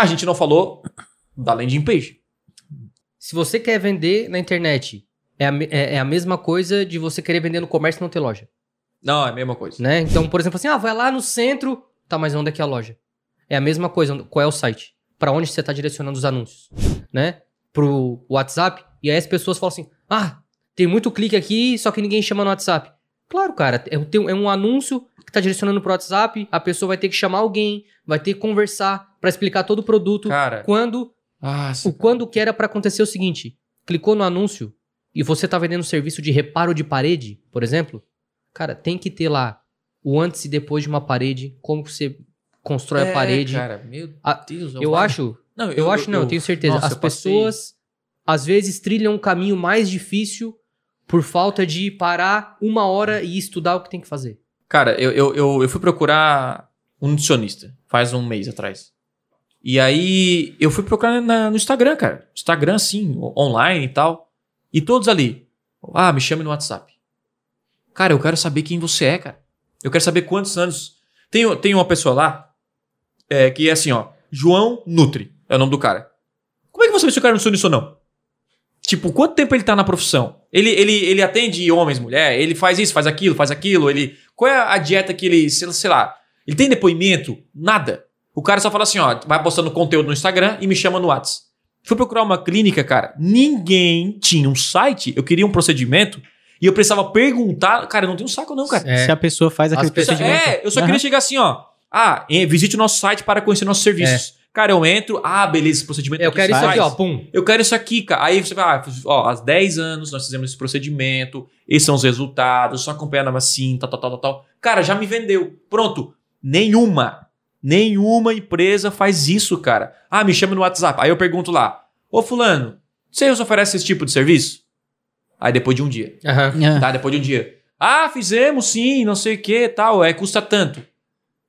A gente não falou da landing page. Se você quer vender na internet, é a, é, é a mesma coisa de você querer vender no comércio e não ter loja. Não, é a mesma coisa. Né? Então, por exemplo, assim, ah, vai lá no centro. Tá, mas onde é que é a loja? É a mesma coisa. Qual é o site? Pra onde você tá direcionando os anúncios? Né? Pro WhatsApp. E aí as pessoas falam assim: ah, tem muito clique aqui, só que ninguém chama no WhatsApp. Claro, cara, é, tem- é um anúncio que tá direcionando pro WhatsApp, a pessoa vai ter que chamar alguém, vai ter que conversar pra explicar todo o produto. Cara, Quando nossa, o quando que era pra acontecer o seguinte: clicou no anúncio e você tá vendendo serviço de reparo de parede, por exemplo, cara, tem que ter lá o antes e depois de uma parede, como você constrói a É, parede. Cara, meu A- Deus. eu acho, Não, eu, acho não, eu tenho certeza. nossa, As eu passei- pessoas às vezes trilham um caminho mais difícil por falta de parar uma hora e estudar o que tem que fazer. Cara, eu, eu, eu, eu fui procurar um nutricionista faz um mês atrás. E aí eu fui procurar na- no Instagram, cara. Instagram, o- online e tal. E todos ali. Ah, me chame no WhatsApp. Cara, eu quero saber quem você é, cara. Eu quero saber quantos anos. Tem, tem uma pessoa lá é, que é assim, ó. João Nutri é o nome do cara. Como é que você sabe se o cara é nutricionista ou não? Tipo, quanto tempo ele tá na profissão? Ele, ele, ele atende homens, mulher, ele faz isso, faz aquilo, faz aquilo, ele. Qual é a dieta que ele. Sei lá. Ele tem depoimento? Nada. O cara só fala assim, ó, vai postando conteúdo no Instagram e me chama no WhatsApp. Fui procurar uma clínica, cara. Ninguém tinha um site, eu queria um procedimento e eu precisava perguntar. Cara, eu não tenho saco, não, cara. É. Se a pessoa faz aquele As pessoas- procedimento. É, eu só Aham. queria chegar assim, ó. Ah, visite o nosso site para conhecer nossos serviços. Cara, eu entro, ah, beleza, esse procedimento É. Eu aqui quero você isso aqui, faz. ó, pum. Eu quero isso aqui, cara. Aí você vai, ah, ó, há 10 anos nós fizemos esse procedimento, esses são os resultados, só acompanhando assim, tal, tal, tal, tal, tal. Cara, já me vendeu. Pronto. Nenhuma, nenhuma empresa faz isso, cara. Ah, me chama no WhatsApp. Aí eu pergunto lá, ô fulano, vocês oferecem esse tipo de serviço? Aí depois de um dia. Aham. Ah, Tá, depois de um dia. Ah, fizemos sim, não sei o que, tal, é, custa tanto.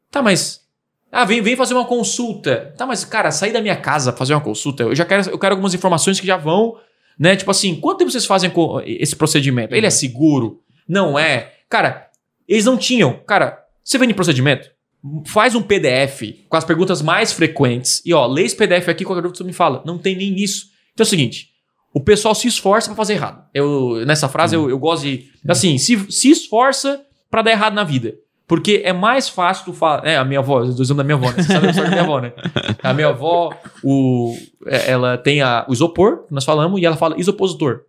Tá, mas. Ah, vem, vem fazer uma consulta. Tá, mas, cara, sair da minha casa pra fazer uma consulta, eu já quero, eu quero algumas informações que já vão, né? Tipo assim, quanto tempo vocês fazem esse procedimento? Ele é seguro? Não é? Cara, eles não tinham. Cara, você vende procedimento? Faz um PDF com as perguntas mais frequentes e, ó, lê esse PDF aqui, qualquer dúvida você me fala. Não tem nem isso. Então é o seguinte, o pessoal se esforça pra fazer errado. Eu, nessa frase eu, eu gosto de. Assim, se, se esforça pra dar errado na vida. Porque é mais fácil tu falar. É, a minha avó, tô usando da minha avó, né? Você sabe a história da minha avó, né? A minha avó, o, é, ela tem a, o isopor, que nós falamos, e ela fala isopositor.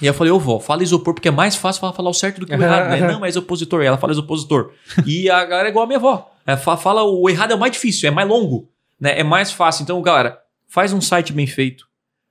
E eu falei, ô vó, fala isopor, porque é mais fácil ela falar o certo do que o errado, né? Não, mas isopositor. E ela fala isopositor. E a galera é igual a minha avó. É, fa- fala o errado é o mais difícil, é mais longo, né? É mais fácil. Então, galera, faz um site bem feito.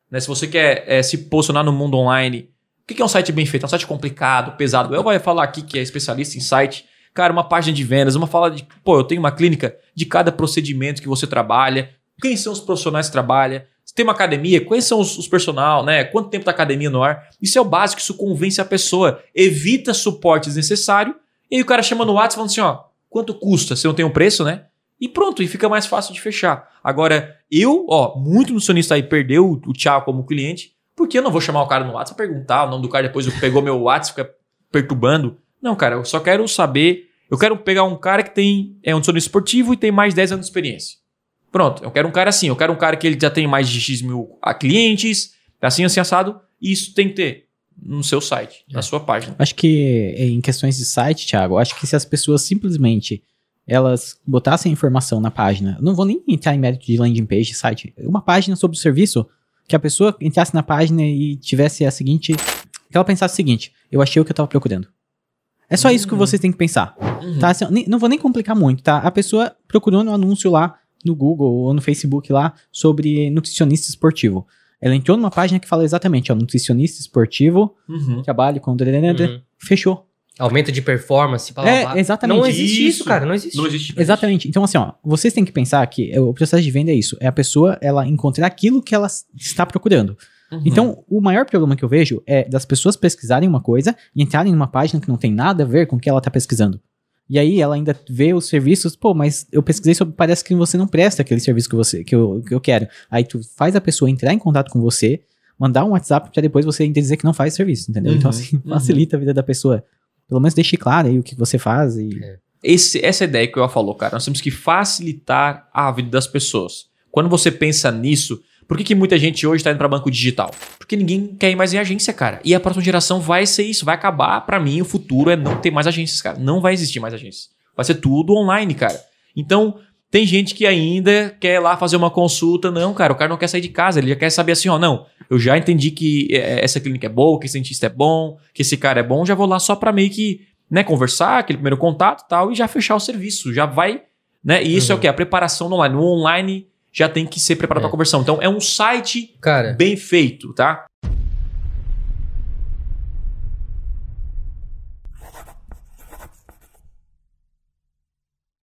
Né? Se você quer é, se posicionar no mundo online, o que que é um site bem feito? É um site complicado, pesado. Eu vou falar aqui que é especialista em site. Cara, uma página de vendas, uma fala de, pô, eu tenho uma clínica de cada procedimento que você trabalha, quem são os profissionais que trabalha, se tem uma academia, quais são os, os personal, né? Quanto tempo tá academia no ar? Isso é o básico, isso convence a pessoa, evita suporte desnecessário, e aí o cara chama no WhatsApp falando assim, ó, quanto custa? Você não tem um preço, né? E pronto, e fica mais fácil de fechar. Agora, eu, ó, muito nutricionista aí perdeu o, o como cliente, porque eu não vou chamar o cara no WhatsApp perguntar o nome do cara, depois eu pegou meu WhatsApp, fica perturbando. Não, cara, eu só quero saber. Eu quero pegar um cara que tem é um nutricionista esportivo e tem mais de 10 anos de experiência. Pronto, eu quero um cara assim. Eu quero um cara que ele já tem mais de X mil clientes, assim, assim, assado. E isso tem que ter no seu site, na sua página. Acho que em questões de site, Thiago, acho que se as pessoas simplesmente elas botassem informação na página, não vou nem entrar em mérito de landing page, site, uma página sobre o serviço, que a pessoa entrasse na página e tivesse a seguinte, que ela pensasse o seguinte, eu achei o que eu tava procurando. É só isso que Uhum. você tem que pensar, Uhum. tá? Assim, não vou nem complicar muito, tá? A pessoa procurou no anúncio lá no Google ou no Facebook lá sobre nutricionista esportivo. Ela entrou numa página que fala exatamente, ó, nutricionista esportivo, Uhum. trabalho com... Uhum. Fechou. Aumento de performance, blá, blá, É, blá. exatamente. Não existe isso, Isso. cara, não existe. Não existe. Exatamente. Então, assim, ó, vocês têm que pensar que o processo de venda é isso. É a pessoa, ela encontrar aquilo que ela está procurando. Uhum. Então, o maior problema que eu vejo é das pessoas pesquisarem uma coisa e entrarem numa página que não tem nada a ver com o que ela está pesquisando. E aí ela ainda vê os serviços, pô, mas eu pesquisei sobre, parece que você não presta aquele serviço que você que eu, que eu quero. Aí tu faz a pessoa entrar em contato com você, mandar um WhatsApp pra depois você dizer que não faz serviço, entendeu? Então, Uhum, assim, uhum. facilita a vida da pessoa. Pelo menos deixe claro aí o que você faz e... Esse- essa ideia que eu falou, cara. Nós temos que facilitar a vida das pessoas. Quando você pensa nisso, por que, que muita gente hoje está indo para banco digital? Porque ninguém quer ir mais em agência, cara. E a próxima geração vai ser isso, vai acabar. Para mim, o futuro é não ter mais agências, cara. Não vai existir mais agências. Vai ser tudo online, cara. Então, tem gente que ainda quer lá fazer uma consulta. Não, cara, o cara não quer sair de casa. Ele já quer saber assim, ó, não, eu já entendi que é, essa clínica é boa, que esse dentista é bom, que esse cara é bom, já vou lá só para meio que, né, conversar, aquele primeiro contato e tal, e já fechar o serviço. Já vai, né? E isso é o Uhum. que? A preparação no online. No online já tem que ser preparado É. para conversão. Então, é um site Cara, bem feito, tá?